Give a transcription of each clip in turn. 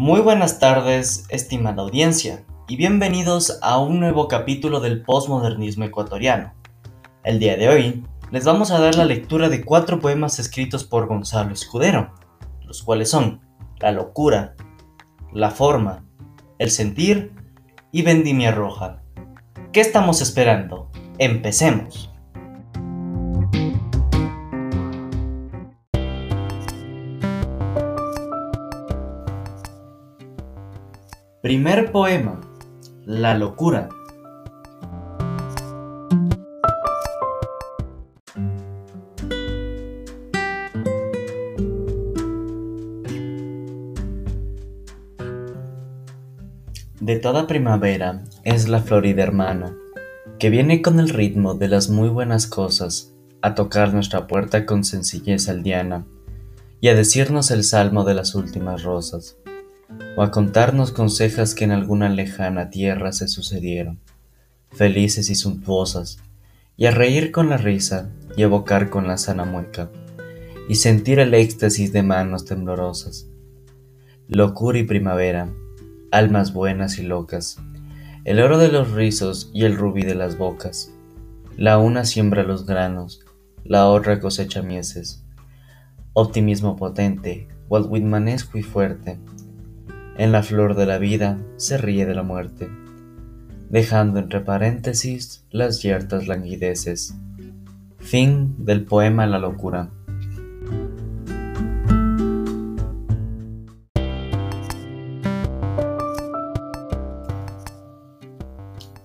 Muy buenas tardes, estimada audiencia, y bienvenidos a un nuevo capítulo del postmodernismo ecuatoriano. El día de hoy les vamos a dar la lectura de cuatro poemas escritos por Gonzalo Escudero, los cuales son La locura, La forma, El sentir y Vendimia Roja. ¿Qué estamos esperando? Empecemos. Primer poema. La locura. De toda primavera es la florida hermana, que viene con el ritmo de las muy buenas cosas a tocar nuestra puerta con sencillez aldeana y a decirnos el salmo de las últimas rosas o a contarnos consejas que en alguna lejana tierra se sucedieron, felices y suntuosas, y a reír con la risa y evocar con la sana mueca, y sentir el éxtasis de manos temblorosas. Locura y primavera, almas buenas y locas, el oro de los rizos y el rubí de las bocas. La una siembra los granos, la otra cosecha mieses. Optimismo potente, Walt Whitmanesco y fuerte, en la flor de la vida se ríe de la muerte, dejando entre paréntesis las yertas languideces. Fin del poema La locura.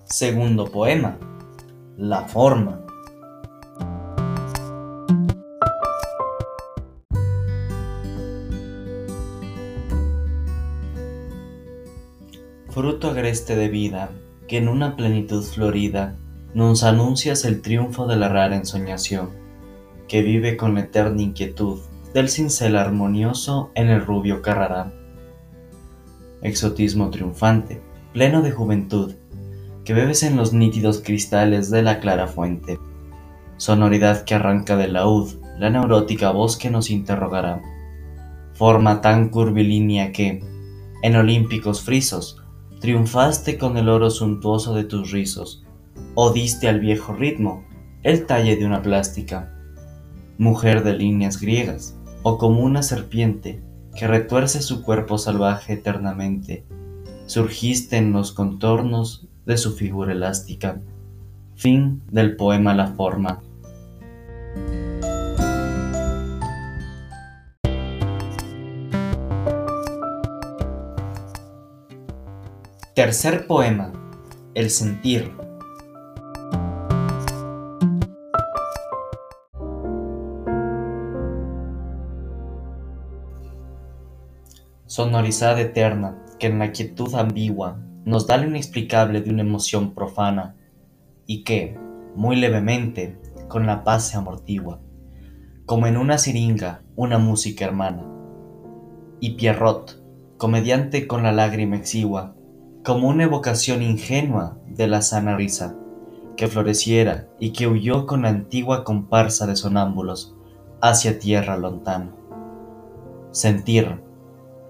Segundo poema. La forma. Fruto agreste de vida, que en una plenitud florida nos anuncias el triunfo de la rara ensoñación, que vive con eterna inquietud del cincel armonioso en el rubio carrará. Exotismo triunfante, pleno de juventud, que bebes en los nítidos cristales de la clara fuente. Sonoridad que arranca del laúd, la neurótica voz que nos interrogará. Forma tan curvilínea que, en olímpicos frisos, triunfaste con el oro suntuoso de tus rizos, o diste al viejo ritmo el talle de una plástica, mujer de líneas griegas, o como una serpiente que retuerce su cuerpo salvaje eternamente, surgiste en los contornos de su figura elástica. Fin del poema La Forma. Tercer poema. El sentir. Sonorizada eterna que en la quietud ambigua nos da lo inexplicable de una emoción profana y que, muy levemente, con la paz se amortigua, como en una siringa una música hermana. Y Pierrot, comediante con la lágrima exigua, como una evocación ingenua de la sana risa, que floreciera y que huyó con la antigua comparsa de sonámbulos hacia tierra lontana. Sentir,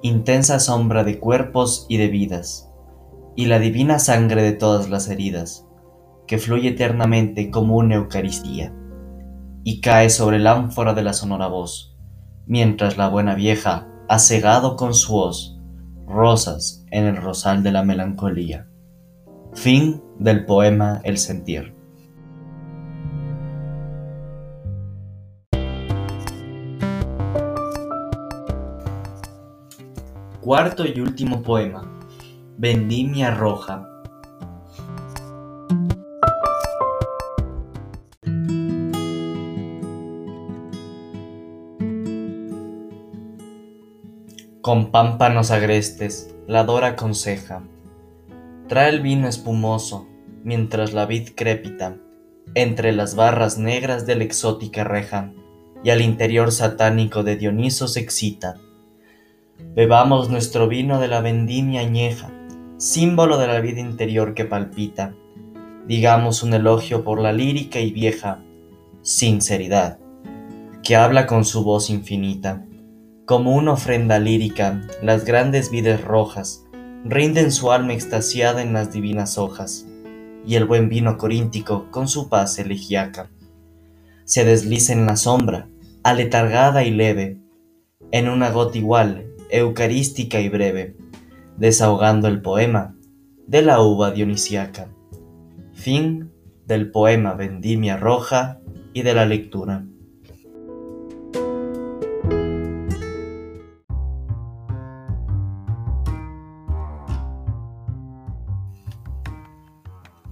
intensa sombra de cuerpos y de vidas, y la divina sangre de todas las heridas, que fluye eternamente como una Eucaristía, y cae sobre el ánfora de la sonora voz, mientras la buena vieja ha con su hoz rosas en el rosal de la melancolía. Fin del poema El sentir. Cuarto y último poema. Vendimia roja. Con pámpanos agrestes, la dora aconseja. Trae el vino espumoso, mientras la vid crépita, entre las barras negras de la exótica reja, y al interior satánico de Dioniso se excita. Bebamos nuestro vino de la vendimia añeja, símbolo de la vida interior que palpita. Digamos un elogio por la lírica y vieja sinceridad, que habla con su voz infinita Como una ofrenda lírica, las grandes vides rojas rinden su alma extasiada en las divinas hojas, y el buen vino coríntico con su paz elegiaca se desliza en la sombra, aletargada y leve, en una gota igual, eucarística y breve, desahogando el poema de la uva dionisiaca. Fin del poema Vendimia Roja y de la lectura.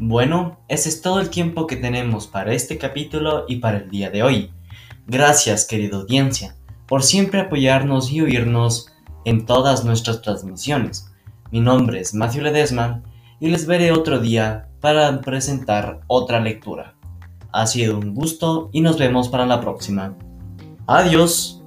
Bueno, ese es todo el tiempo que tenemos para este capítulo y para el día de hoy. Gracias, querida audiencia, por siempre apoyarnos y oírnos en todas nuestras transmisiones. Mi nombre es Matthew Ledesma y les veré otro día para presentar otra lectura. Ha sido un gusto y nos vemos para la próxima. Adiós.